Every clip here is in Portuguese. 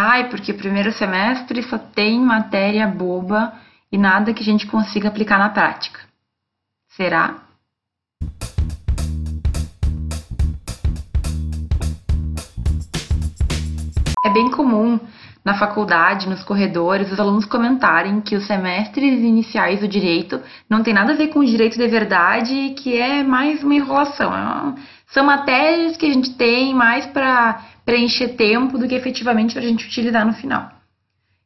Ai, porque primeiro semestre só tem matéria boba e nada que a gente consiga aplicar na prática. Será? É bem comum na faculdade, nos corredores, os alunos comentarem que os semestres iniciais do direito não tem nada a ver com o direito de verdade e que é mais uma enrolação. É são matérias que a gente tem mais para preencher tempo do que efetivamente para a gente utilizar no final.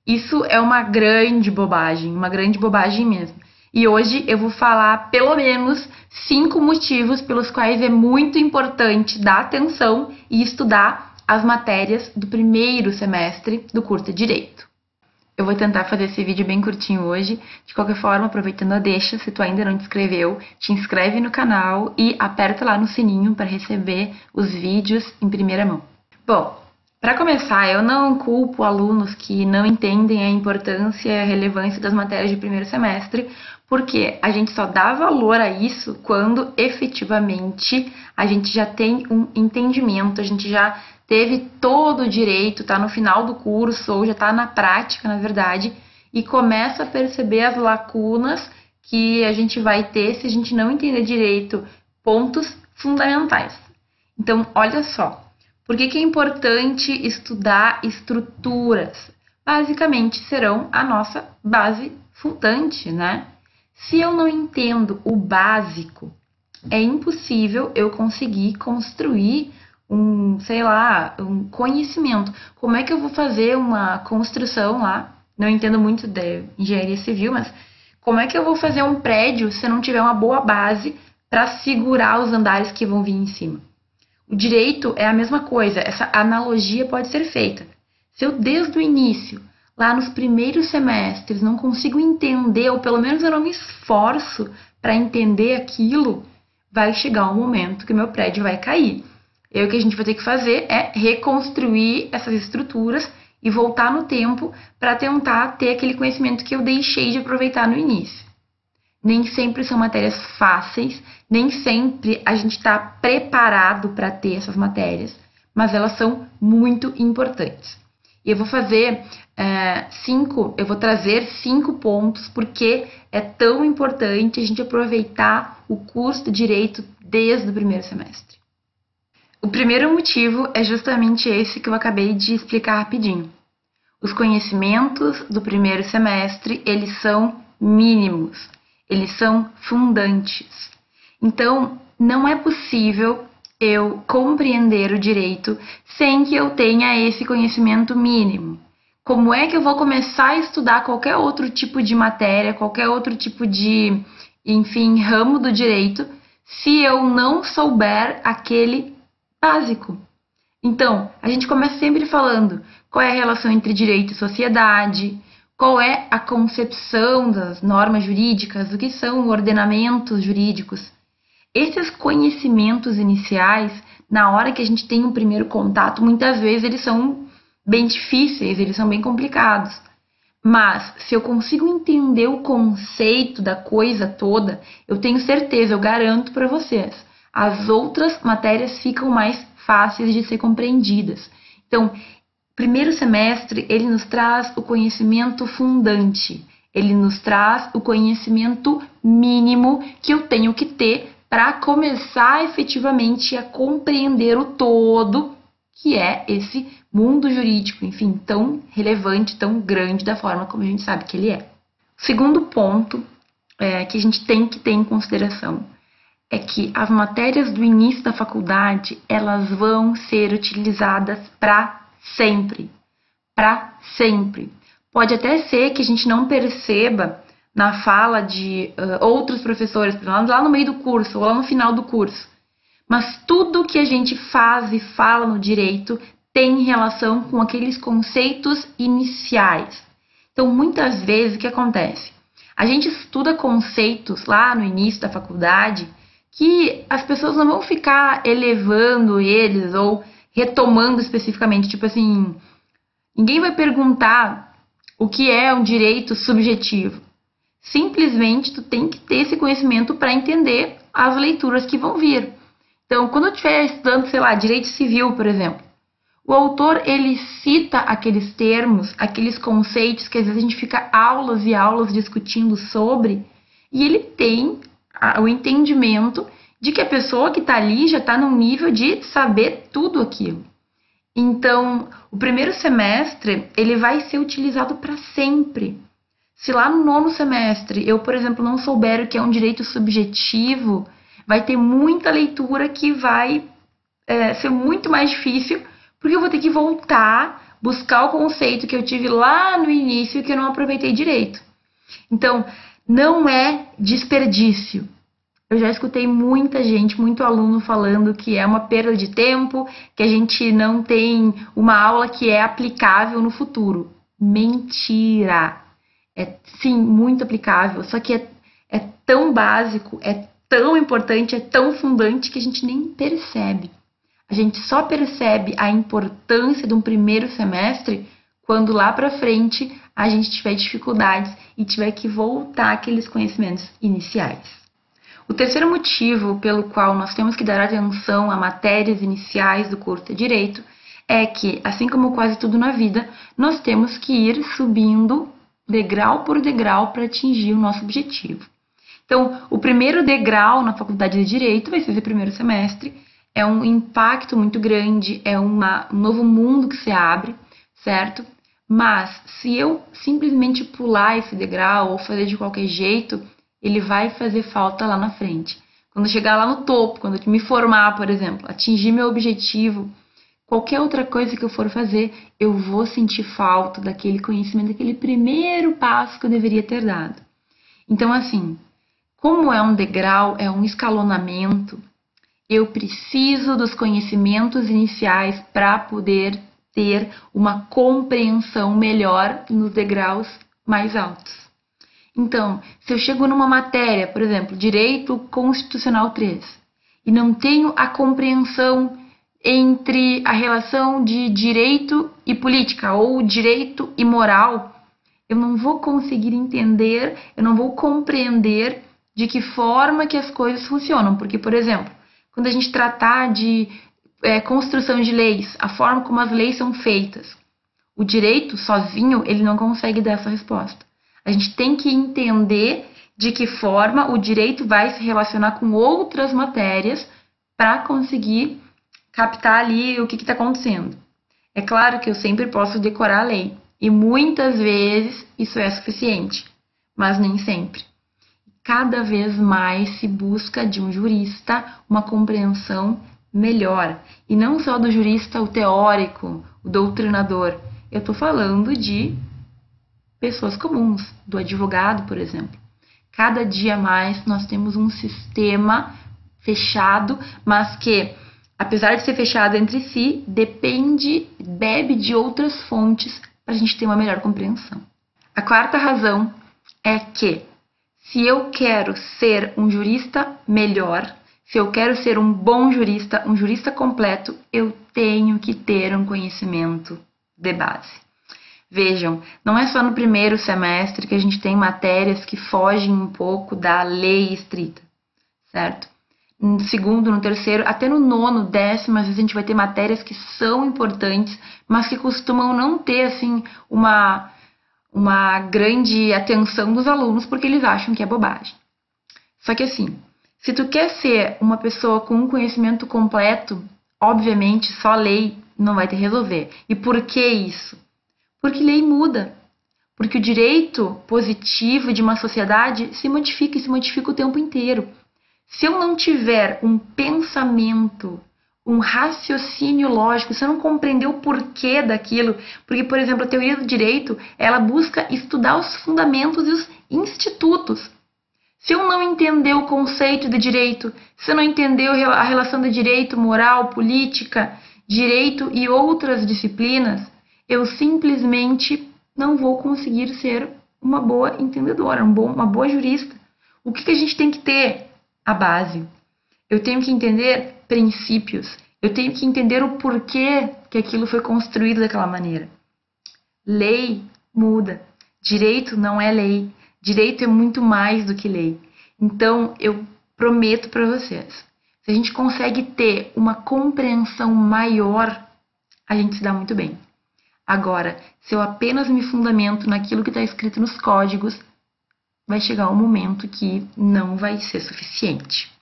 Isso é uma grande bobagem, uma grande bobagem mesmo. E hoje eu vou falar pelo menos cinco motivos pelos quais é muito importante dar atenção e estudar as matérias do primeiro semestre do curso de Direito. Eu vou tentar fazer esse vídeo bem curtinho hoje. De qualquer forma, aproveitando a deixa, se tu ainda não te inscreveu, te inscreve no canal e aperta lá no sininho para receber os vídeos em primeira mão. Bom, para começar, eu não culpo alunos que não entendem a importância e a relevância das matérias de primeiro semestre, porque a gente só dá valor a isso quando efetivamente a gente já tem um entendimento, a gente já teve todo o direito, está no final do curso ou já está na prática, na verdade, e começa a perceber as lacunas que a gente vai ter se a gente não entender direito pontos fundamentais. Então, olha só, por que, que é importante estudar estruturas? Basicamente, serão a nossa base fundante, né? Se eu não entendo o básico, é impossível eu conseguir construir um, sei lá, um conhecimento. Como é que eu vou fazer uma construção lá? Não entendo muito de engenharia civil, mas como é que eu vou fazer um prédio se eu não tiver uma boa base para segurar os andares que vão vir em cima? O direito é a mesma coisa, essa analogia pode ser feita. Se eu desde o início, lá nos primeiros semestres, não consigo entender, ou pelo menos eu não me esforço para entender aquilo, vai chegar um momento que meu prédio vai cair. E o que a gente vai ter que fazer é reconstruir essas estruturas e voltar no tempo para tentar ter aquele conhecimento que eu deixei de aproveitar no início. Nem sempre são matérias fáceis, nem sempre a gente está preparado para ter essas matérias, mas elas são muito importantes. E eu vou fazer é, cinco, eu vou trazer cinco pontos porque é tão importante a gente aproveitar o curso de direito desde o primeiro semestre. O primeiro motivo é justamente esse que eu acabei de explicar rapidinho. Os conhecimentos do primeiro semestre, eles são mínimos, eles são fundantes. Então, não é possível eu compreender o direito sem que eu tenha esse conhecimento mínimo. Como é que eu vou começar a estudar qualquer outro tipo de matéria, qualquer outro tipo de, enfim, ramo do direito, se eu não souber aquele básico. Então, a gente começa sempre falando qual é a relação entre direito e sociedade, qual é a concepção das normas jurídicas, o que são ordenamentos jurídicos. Esses conhecimentos iniciais, na hora que a gente tem um primeiro contato, muitas vezes eles são bem difíceis, eles são bem complicados. Mas se eu consigo entender o conceito da coisa toda, eu tenho certeza, eu garanto para vocês, as outras matérias ficam mais fáceis de ser compreendidas. Então, primeiro semestre, ele nos traz o conhecimento fundante, ele nos traz o conhecimento mínimo que eu tenho que ter para começar efetivamente a compreender o todo que é esse mundo jurídico, enfim, tão relevante, tão grande da forma como a gente sabe que ele é. Segundo ponto é, que a gente tem que ter em consideração é que as matérias do início da faculdade, elas vão ser utilizadas para sempre. Para sempre. Pode até ser que a gente não perceba na fala de uh, outros professores, lá no meio do curso ou lá no final do curso. Mas tudo que a gente faz e fala no direito tem relação com aqueles conceitos iniciais. Então, muitas vezes, o que acontece? A gente estuda conceitos lá no início da faculdade que as pessoas não vão ficar elevando eles ou retomando especificamente. Tipo assim, ninguém vai perguntar o que é um direito subjetivo. Simplesmente tu tem que ter esse conhecimento para entender as leituras que vão vir. Então, quando eu estiver estudando, sei lá, direito civil, por exemplo, O autor ele cita aqueles termos, aqueles conceitos que às vezes a gente fica aulas e aulas discutindo sobre, e ele tem o entendimento de que a pessoa que está ali já está num nível de saber tudo aquilo. Então, o primeiro semestre ele vai ser utilizado para sempre. Se lá no nono semestre eu, por exemplo, não souber o que é um direito subjetivo, vai ter muita leitura que vai é, ser muito mais difícil, porque eu vou ter que voltar, buscar o conceito que eu tive lá no início e que eu não aproveitei direito. Então, não é desperdício. Eu já escutei muita gente, muito aluno falando que é uma perda de tempo, que a gente não tem uma aula que é aplicável no futuro. Mentira! É sim muito aplicável, só que é, é tão básico, é tão importante, é tão fundante que a gente nem percebe. A gente só percebe a importância de um primeiro semestre quando lá para frente a gente tiver dificuldades e tiver que voltar aqueles conhecimentos iniciais. O terceiro motivo pelo qual nós temos que dar atenção a matérias iniciais do curso de Direito é que, assim como quase tudo na vida, nós temos que ir subindo degrau por degrau para atingir o nosso objetivo. Então, o primeiro degrau na faculdade de Direito vai ser o primeiro semestre, é um impacto muito grande, é uma, um novo mundo que se abre, certo? Mas se eu simplesmente pular esse degrau ou fazer de qualquer jeito, ele vai fazer falta lá na frente. Quando chegar lá no topo, quando eu me formar, por exemplo, atingir meu objetivo, qualquer outra coisa que eu for fazer, eu vou sentir falta daquele conhecimento, daquele primeiro passo que eu deveria ter dado. Então, assim, como é um degrau, é um escalonamento, eu preciso dos conhecimentos iniciais para poder ter uma compreensão melhor nos degraus mais altos. Então, se eu chego numa matéria, por exemplo, Direito Constitucional 3, e não tenho a compreensão entre a relação de direito e política, ou direito e moral, eu não vou conseguir entender, eu não vou compreender de que forma que as coisas funcionam. Porque, por exemplo, quando a gente tratar de é, construção de leis, a forma como as leis são feitas, o direito sozinho ele não consegue dar essa resposta. A gente tem que entender de que forma o direito vai se relacionar com outras matérias para conseguir captar ali o que está acontecendo. É claro que eu sempre posso decorar a lei e muitas vezes isso é suficiente, mas nem sempre. Cada vez mais se busca de um jurista uma compreensão melhor e não só do jurista o teórico, o doutrinador. Eu estou falando de pessoas comuns, do advogado, por exemplo. Cada dia mais nós temos um sistema fechado, mas que, apesar de ser fechado entre si, depende, bebe de outras fontes para a gente ter uma melhor compreensão. A quarta razão é que, se eu quero ser um jurista melhor, se eu quero ser um bom jurista, um jurista completo, eu tenho que ter um conhecimento de base. Vejam, não é só no primeiro semestre que a gente tem matérias que fogem um pouco da lei estrita, certo? No segundo, no terceiro, até no nono, décimo, às vezes a gente vai ter matérias que são importantes, mas que costumam não ter, assim, uma, uma grande atenção dos alunos, porque eles acham que é bobagem. Só que assim, se tu quer ser uma pessoa com um conhecimento completo, obviamente só lei não vai te resolver. E por que isso? Porque lei muda. Porque o direito positivo de uma sociedade se modifica e se modifica o tempo inteiro. Se eu não tiver um pensamento, um raciocínio lógico, se eu não compreender o porquê daquilo, porque, por exemplo, a teoria do direito, ela busca estudar os fundamentos e os institutos. Se eu não entender o conceito de direito, se não entender a relação de direito, moral, política, direito e outras disciplinas, eu simplesmente não vou conseguir ser uma boa entendedora, um uma boa jurista. O que, que a gente tem que ter? A base. Eu tenho que entender princípios. Eu tenho que entender o porquê que aquilo foi construído daquela maneira. Lei muda. Direito não é lei. Direito é muito mais do que lei. Então, eu prometo para vocês, se a gente consegue ter uma compreensão maior a gente se dá muito bem. Agora, se eu apenas me fundamento naquilo que está escrito nos códigos, vai chegar um momento que não vai ser suficiente.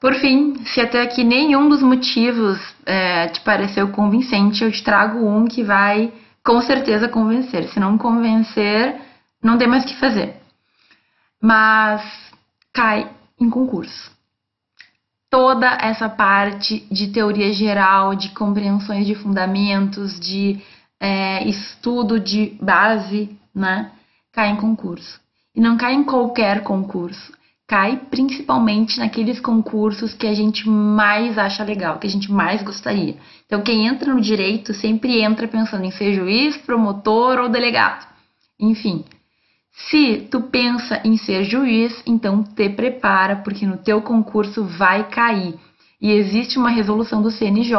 Por fim, se até aqui nenhum dos motivos é, te pareceu convincente, eu te trago um que vai com certeza convencer. Se não convencer, não tem mais o que fazer. Mas cai em concurso. Toda essa parte de teoria geral, de compreensões de fundamentos, de é, estudo de base, né? Cai em concurso. E não cai em qualquer concurso cai principalmente naqueles concursos que a gente mais acha legal, que a gente mais gostaria. Então, quem entra no direito sempre entra pensando em ser juiz, promotor ou delegado. Enfim, se tu pensa em ser juiz, então te prepara, porque no teu concurso vai cair. E existe uma resolução do CNJ,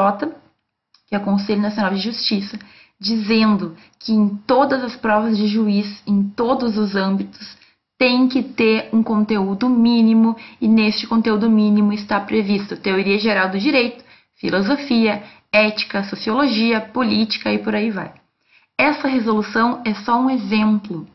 que é o Conselho Nacional de Justiça, dizendo que em todas as provas de juiz, em todos os âmbitos, tem que ter um conteúdo mínimo e neste conteúdo mínimo está previsto teoria geral do direito, filosofia, ética, sociologia, política e por aí vai. Essa resolução é só um exemplo.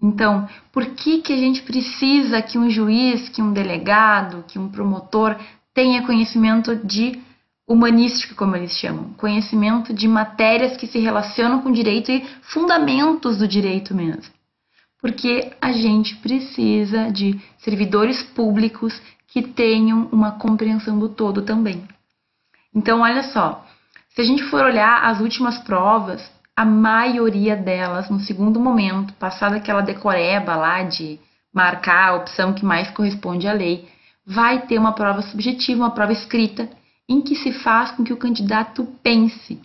Então, por que, que a gente precisa que um juiz, que um delegado, que um promotor tenha conhecimento de humanística, como eles chamam, conhecimento de matérias que se relacionam com direito e fundamentos do direito mesmo? Porque a gente precisa de servidores públicos que tenham uma compreensão do todo também. Então, olha só, se a gente for olhar as últimas provas, a maioria delas, no segundo momento, passada aquela decoreba lá de marcar a opção que mais corresponde à lei, vai ter uma prova subjetiva, uma prova escrita, em que se faz com que o candidato pense.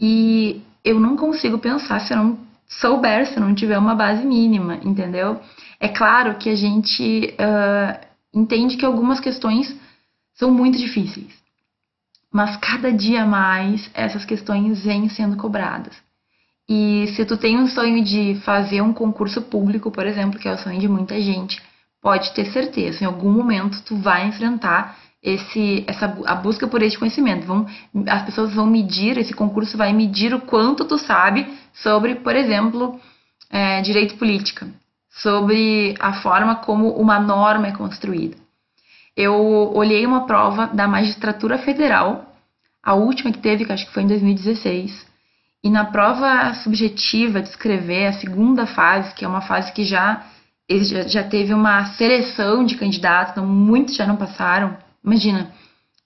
E eu não consigo pensar se eu não souber, se não tiver uma base mínima, entendeu? É claro que a gente uh, entende que algumas questões são muito difíceis, mas cada dia mais essas questões vêm sendo cobradas. E se tu tem um sonho de fazer um concurso público, por exemplo, que é o sonho de muita gente, pode ter certeza, em algum momento tu vai enfrentar esse, essa, a busca por esse conhecimento. Vão, as pessoas vão medir, esse concurso vai medir o quanto tu sabe sobre, por exemplo, é, direito política, sobre a forma como uma norma é construída. Eu olhei uma prova da magistratura federal, a última que teve, que acho que foi em 2016, e na prova subjetiva de escrever, a segunda fase, que é uma fase que já, já teve uma seleção de candidatos, então muitos já não passaram, Imagina,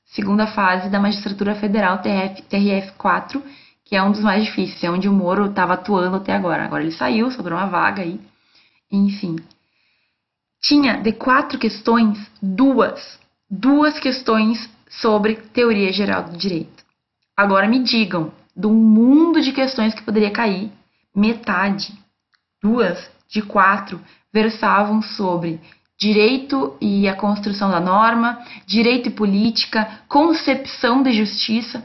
segunda fase da magistratura federal TRF, TRF 4, que é um dos mais difíceis, é onde o Moro estava atuando até agora. Agora ele saiu, sobrou uma vaga aí. Enfim. Tinha de quatro questões, duas, duas questões sobre teoria geral do direito. Agora me digam, do mundo de questões que poderia cair, metade, duas de quatro, versavam sobre direito e a construção da norma, direito e política, concepção de justiça.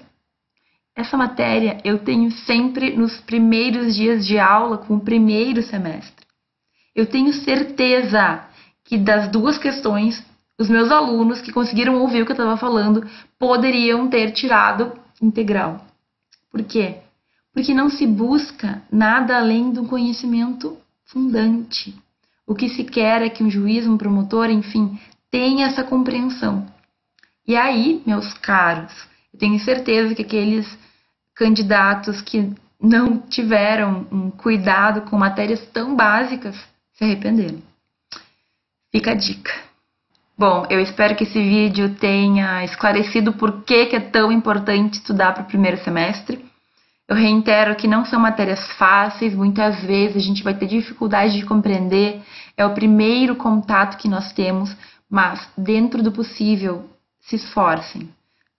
Essa matéria eu tenho sempre nos primeiros dias de aula com o primeiro semestre. Eu tenho certeza que das duas questões, os meus alunos que conseguiram ouvir o que eu estava falando poderiam ter tirado integral. Por quê? Porque não se busca nada além do conhecimento fundante. O que se quer é que um juiz, um promotor, enfim, tenha essa compreensão. E aí, meus caros, eu tenho certeza que aqueles candidatos que não tiveram um cuidado com matérias tão básicas se arrependeram. Fica a dica. Bom, eu espero que esse vídeo tenha esclarecido por que, que é tão importante estudar para o primeiro semestre. Eu reitero que não são matérias fáceis, muitas vezes a gente vai ter dificuldade de compreender, é o primeiro contato que nós temos, mas dentro do possível, se esforcem.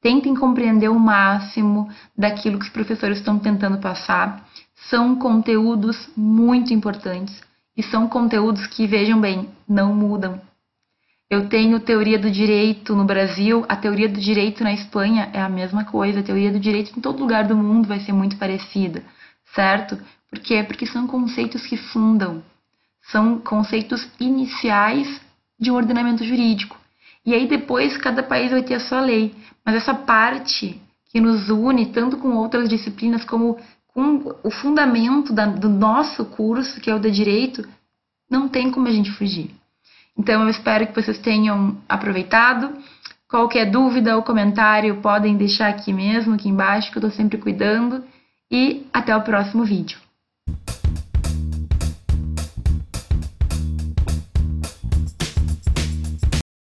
Tentem compreender o máximo daquilo que os professores estão tentando passar. São conteúdos muito importantes e são conteúdos que, vejam bem, não mudam eu tenho teoria do direito no Brasil, a teoria do direito na Espanha é a mesma coisa, a teoria do direito em todo lugar do mundo vai ser muito parecida, certo? Por quê? Porque são conceitos que fundam, são conceitos iniciais de um ordenamento jurídico. E aí depois cada país vai ter a sua lei. Mas essa parte que nos une tanto com outras disciplinas como com o fundamento da, do nosso curso, que é o de direito, não tem como a gente fugir. Então eu espero que vocês tenham aproveitado. Qualquer dúvida ou comentário podem deixar aqui mesmo, aqui embaixo, que eu estou sempre cuidando. E até o próximo vídeo.